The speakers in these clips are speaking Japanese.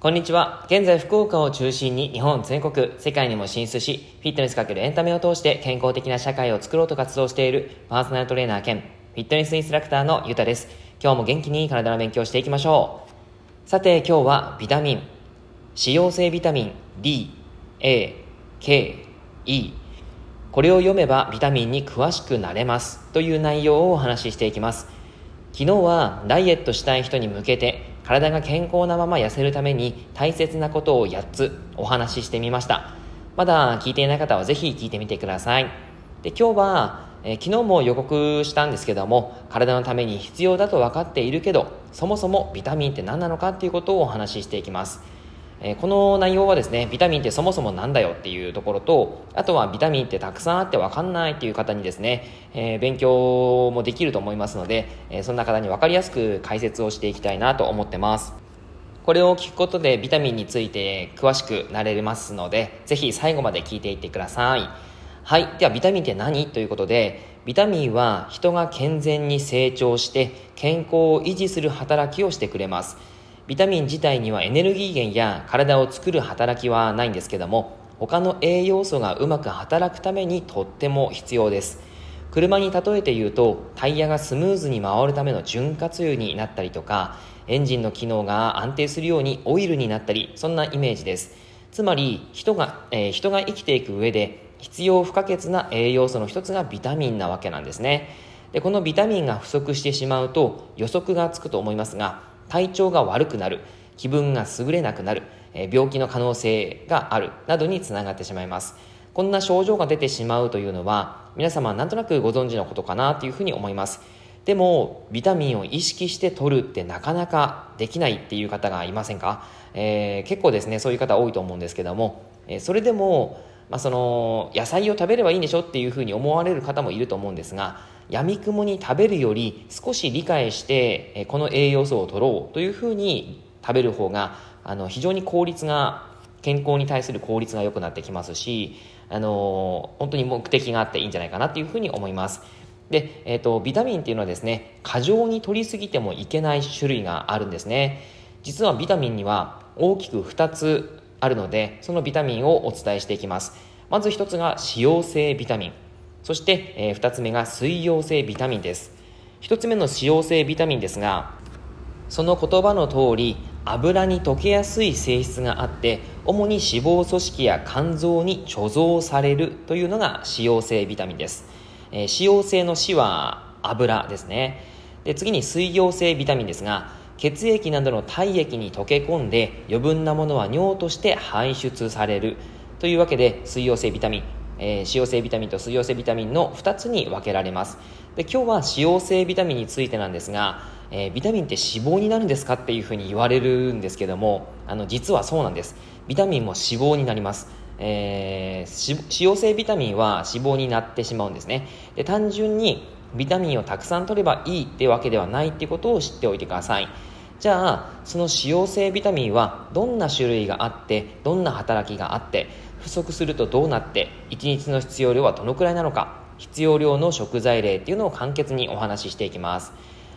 こんにちは。現在、福岡を中心に日本全国、世界にも進出し、フィットネスかけるエンタメを通して健康的な社会を作ろうと活動しているパーソナルトレーナー兼フィットネスインストラクターのゆうたです。今日も元気に体の勉強していきましょう。さて、今日はビタミン、使用性ビタミン D、A、K、E、これを読めばビタミンに詳しくなれますという内容をお話ししていきます。昨日はダイエットしたい人に向けて体が健康なまま痩せるために大切なことを8つお話ししてみました。まだ聞いていない方はぜひ聞いてみてください。で今日は、え、昨日も予告したんですけども体のために必要だと分かっているけどそもそもビタミンって何なのかっていうことをお話ししていきます。えこの内容はですねビタミンってそもそもなんだよっていうところとあとはビタミンってたくさんあって分かんないっていう方にですね、えー、勉強もできると思いますので、え、そんな方に分かりやすく解説をしていきたいなと思ってます。これを聞くことでビタミンについて詳しくなれますのでぜひ最後まで聞いていってください。はい。ではビタミンって何ということでビタミンは人が健全に成長して健康を維持する働きをしてくれます。ビタミン自体にはエネルギー源や体を作る働きはないんですけども他の栄養素がうまく働くためにとっても必要です。車に例えて言うとタイヤがスムーズに回るための潤滑油になったりとかエンジンの機能が安定するようにオイルになったりそんなイメージです。つまり人が,、えー、人が生きていく上で必要不可欠な栄養素の一つがビタミンなわけなんですね。でこのビタミンが不足してしまうと予測がつくと思いますが体調が悪くなる。気分が優れなくなる、え病気の可能性がある。などにつながってしまいます。こんな症状が出てしまうというのは皆様なんとなくご存知のことかなというふうに思います。でもビタミンを意識して取るってなかなかできないっていう方がいませんか、えー、結構ですねそういう方多いと思うんですけども、え、それでも、まあ、その野菜を食べればいいんでしょっていうふうに思われる方もいると思うんですがやみくもに食べるより少し理解してこの栄養素を取ろうというふうに食べる方があの非常に効率が健康に対する効率が良くなってきますしあの本当に目的があっていいんじゃないかなというふうに思います。で、えーと、ビタミンっていうのはですね過剰に取りすぎてもいけない種類があるんですね。実はビタミンには大きく2つあるのでそのビタミンをお伝えしていきます。まず1つが脂溶性ビタミン。そして、えー、2つ目が水溶性ビタミンです。1つ目の脂溶性ビタミンですがその言葉の通り油に溶けやすい性質があって主に脂肪組織や肝臓に貯蔵されるというのが脂溶性ビタミンです、えー、脂溶性の脂は油ですね。で次に水溶性ビタミンですが血液などの体液に溶け込んで余分なものは尿として排出されるというわけで水溶性ビタミン。えー、脂溶性ビタミンと水溶性ビタミンの2つに分けられます。で今日は脂溶性ビタミンについてなんですが、えー、ビタミンって脂肪になるんですか？っていうふうに言われるんですけどもあの実はそうなんです。ビタミンも脂肪になります。えー、脂溶性ビタミンは脂肪になってしまうんですね。で単純にビタミンをたくさん取ればいいってわけではないってことを知っておいてください。じゃあその脂溶性ビタミンはどんな種類があってどんな働きがあって不足するとどうなって1日の必要量はどのくらいなのか必要量の食材例っていうのを簡潔にお話ししていきます。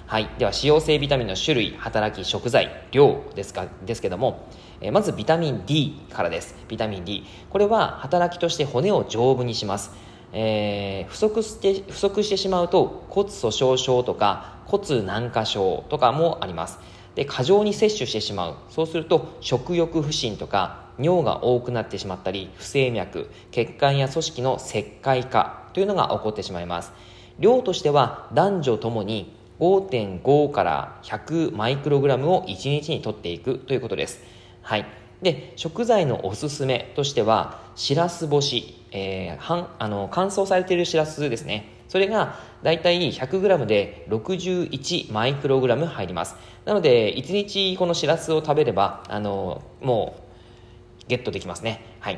はい。では脂溶性ビタミンの種類働き食材量ですかですけどもえまずビタミン D からです。ビタミン D これは働きとして骨を丈夫にします。えー、不足して不足してしまうと骨粗しょう症とか骨軟化症とかもあります。で過剰に摂取してしまう。そうすると食欲不振とか尿が多くなってしまったり不整脈血管や組織の石灰化というのが起こってしまいます。量としては男女ともに5.5から100マイクログラムを1日にとっていくということです。はい。で食材のおすすめとしてはしらす干し、えー、はんあの乾燥されているしらすですね。それがだいたい 100g で61マイクログラム入りますなので1日このしらすを食べればあのもうゲットできますね。はい。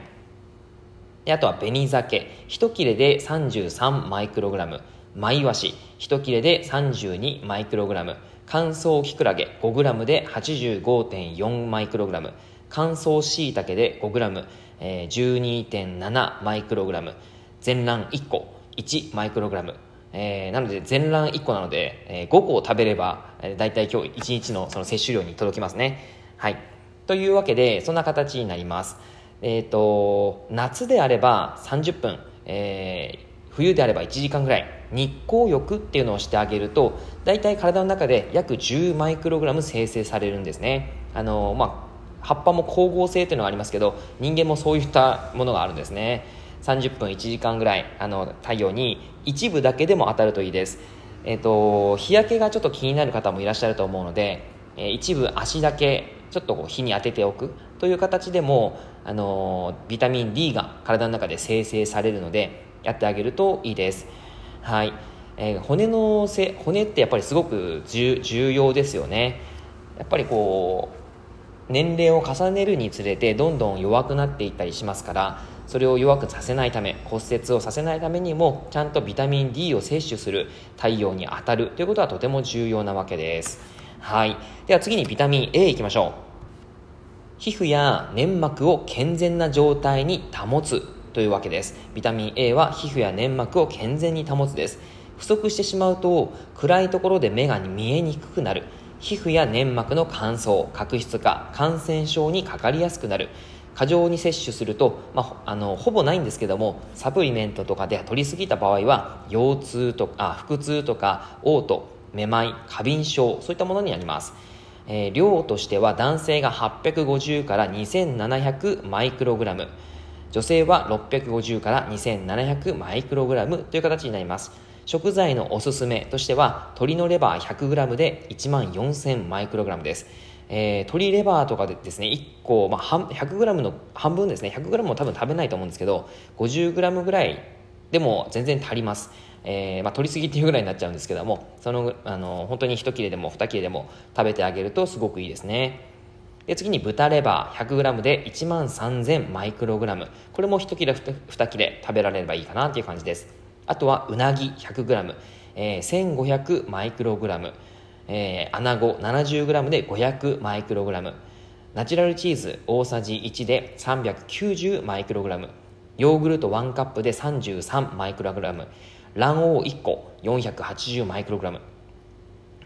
であとは紅鮭。1切れで33マイクログラム。マイワシ。1切れで32マイクログラム。乾燥キクラゲ 5g で85.4マイクログラム。乾燥しいたけで 5g12.7 マイクログラム。全卵1個1マイクログラムえー、なので全卵1個なので、えー、5個を食べれば、えー、大体今日1日のその摂取量に届きますね。はい。というわけで、そんな形になります。えっ、ー、と、夏であれば30分、えー、冬であれば1時間ぐらい、日光浴っていうのをしてあげると、大体体の中で約10マイクログラム生成されるんですね。あの、まあ、葉っぱも光合成っていうのがありますけど、人間もそういったものがあるんですね。30分1時間ぐらいあの太陽に一部だけでも当たるといいです、えーと、日焼けがちょっと気になる方もいらっしゃると思うので、えー、一部足だけちょっとこう日に当てておくという形でも、あのビタミン D が体の中で生成されるのでやってあげるといいです。はい、えー、骨のせ骨ってやっぱりすごく重要ですよね。やっぱりこう年齢を重ねるにつれてどんどん弱くなっていったりしますからそれを弱くさせないため骨折をさせないためにもちゃんとビタミン D を摂取する太陽に当たるということはとても重要なわけです。はい。では次にビタミン A いきましょう。皮膚や粘膜を健全な状態に保つというわけです。ビタミン A は皮膚や粘膜を健全に保つです。不足してしまうと暗いところで目が見えにくくなる。皮膚や粘膜の乾燥角質化感染症にかかりやすくなる。過剰に摂取すると、まあ、あのほぼないんですけどもサプリメントとかで取りすぎた場合は腰痛とか腹痛とか嘔吐めまい過敏症そういったものになります、えー、量としては男性が850から2700マイクログラム。女性は650から2700マイクログラムという形になります。食材のおすすめとしては鶏のレバー 100g で1万4000マイクログラムです。えー、鶏レバーとかでですね1個、まあ、100g の半分ですね。100g も多分食べないと思うんですけど 50g ぐらいでも全然足ります、えーまあ、取りすぎっていうぐらいになっちゃうんですけどもそのあの本当に1切れでも2切れでも食べてあげるとすごくいいですね。で次に豚レバー 100g で1万3000マイクログラム。これも1切れ 2, 切れ食べられればいいかなという感じです。あとはうなぎ 100g、えー、1500マイクログラムえー、穴子 70g で500マイクログラムナチュラルチーズ大さじ1で390マイクログラムヨーグルト1カップで33マイクログラム卵黄1個480マイクログラム。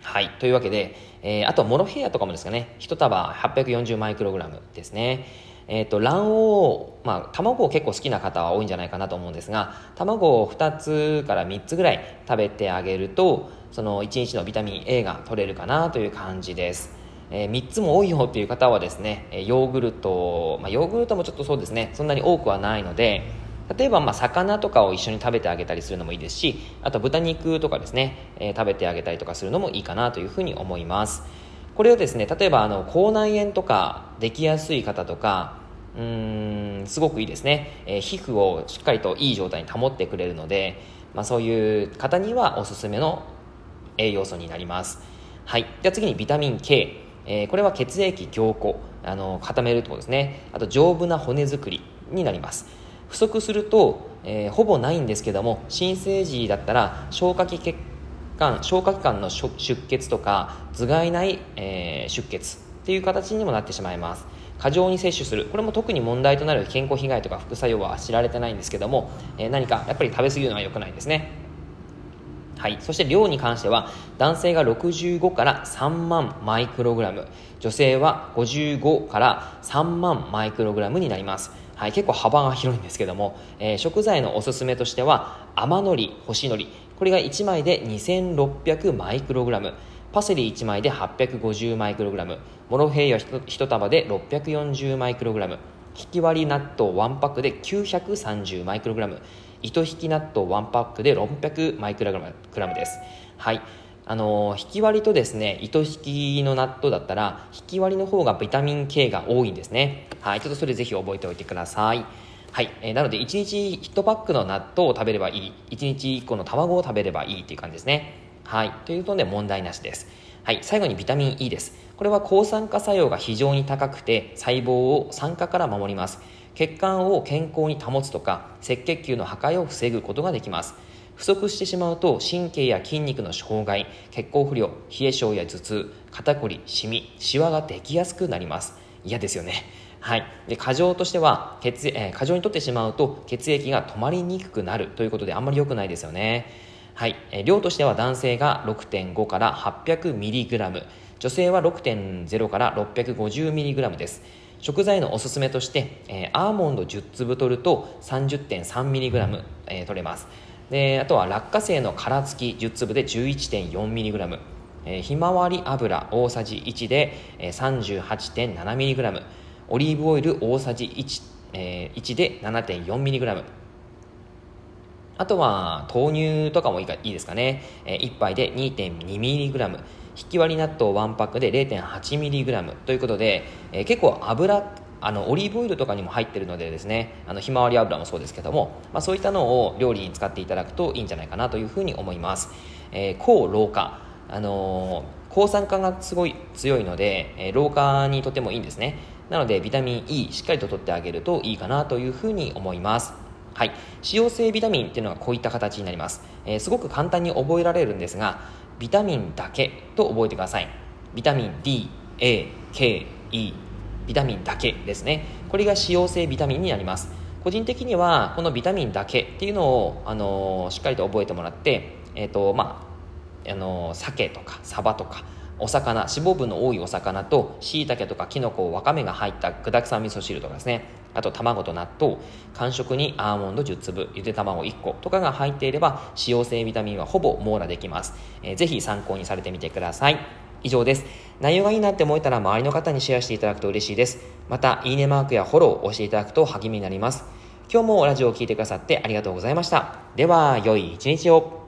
はいというわけで、えー、あとモロヘイヤとかもですかね。1束840マイクログラムですね。えーと、卵黄、まあ、卵を結構好きな方は多いんじゃないかなと思うんですが卵を2つから3つぐらい食べてあげるとその1日のビタミン A が取れるかなという感じです、えー、3つも多いよっていう方はですねヨーグルト、まあ、ヨーグルトもちょっとそうですねそんなに多くはないので例えばまあ魚とかを一緒に食べてあげたりするのもいいですしあと豚肉とかですね、えー、食べてあげたりとかするのもいいかなというふうに思います。これをですね例えばあの口内炎とかできやすい方とかうんすごくいいですね、えー、皮膚をしっかりといい状態に保ってくれるので、まあ、そういう方にはおすすめの栄養素になります。はい。では次にビタミン K、えー、これは血液凝固あの固めるところですね。あと丈夫な骨作りになります。不足すると、えー、ほぼないんですけども新生児だったら消化器血管消化器官の出血とか頭蓋内、えー、出血っていう形にもなってしまいます。過剰に摂取する。これも特に問題となる健康被害とか副作用は知られてないんですけども、えー、何かやっぱり食べ過ぎるのは良くないですね。はい、そして量に関しては男性が65から3万マイクログラム女性は55から3万マイクログラムになります。はい、結構幅が広いんですけども、えー、食材のおすすめとしては甘のり干しのりこれが1枚で2600マイクログラム。パセリ1枚で850マイクログラムモロヘイヤ 1, 束で640マイクログラム引き割り納豆1パックで930マイクログラム糸引き納豆1パックで600マイクログラムです。はい。あの引き割りとですね糸引きの納豆だったら引き割りの方がビタミン K が多いんですね。はい。ちょっとそれぜひ覚えておいてください。はい、えー、なので1日1パックの納豆を食べればいい。1日1個の卵を食べればいいっていう感じですね。はい。ということで問題なしです。はい。最後にビタミン E です。これは抗酸化作用が非常に高くて、細胞を酸化から守ります。血管を健康に保つとか、赤血球の破壊を防ぐことができます。不足してしまうと神経や筋肉の障害血行不良冷え性や頭痛肩こりシミシワができやすくなります嫌ですよねはい。で、過剰としては、血、えー、過剰にとってしまうと血液が止まりにくくなるということであんまり良くないですよね。はい。量としては男性が6.5から 800mg、女性は6.0から 650mg です。食材のおすすめとして、えー、アーモンド10粒取ると 30.3mg、えー、取れます。であとは落花生の殻付き10粒で 11.4mg、えー、ひまわり油大さじ1で、えー、38.7mg オリーブオイル大さじ 1,、えー、1で 7.4mg あとは豆乳とかもいいかいいですかね、え、1杯で 2.2mg 引き割り納豆1パックで 0.8mg ということで、えー、結構油あのオリーブオイルとかにも入ってるのでですね。あのひまわり油もそうですけども、まあ、そういったのを料理に使っていただくといいんじゃないかなというふうに思います、えー、抗老化。あのー、抗酸化がすごい強いので、えー、老化にとてもいいんですね。なのでビタミン E しっかりと取ってあげるといいかなというふうに思います。はい、使用性ビタミンっていうのがこういった形になります、えー、すごく簡単に覚えられるんですがビタミンだけと覚えてください。ビタミン D、A、K、E ビタミンだけですね。これが使用性ビタミンになります。個人的にはこのビタミンだけっていうのを、あのー、しっかりと覚えてもらって、えーとまああのー、鮭とかサバとかお魚脂肪分の多いお魚としいたけとかきのこわかめが入った具だくさん味噌汁とかですね。あと卵と納豆間食にアーモンド10粒ゆで卵1個とかが入っていれば使用性ビタミンはほぼ網羅できます、えー、ぜひ参考にされてみてください。以上です。内容がいいなって思えたら周りの方にシェアしていただくと嬉しいです。またいいねマークやフォローを押していただくと励みになります。今日もラジオを聴いてくださってありがとうございました。では良い一日を。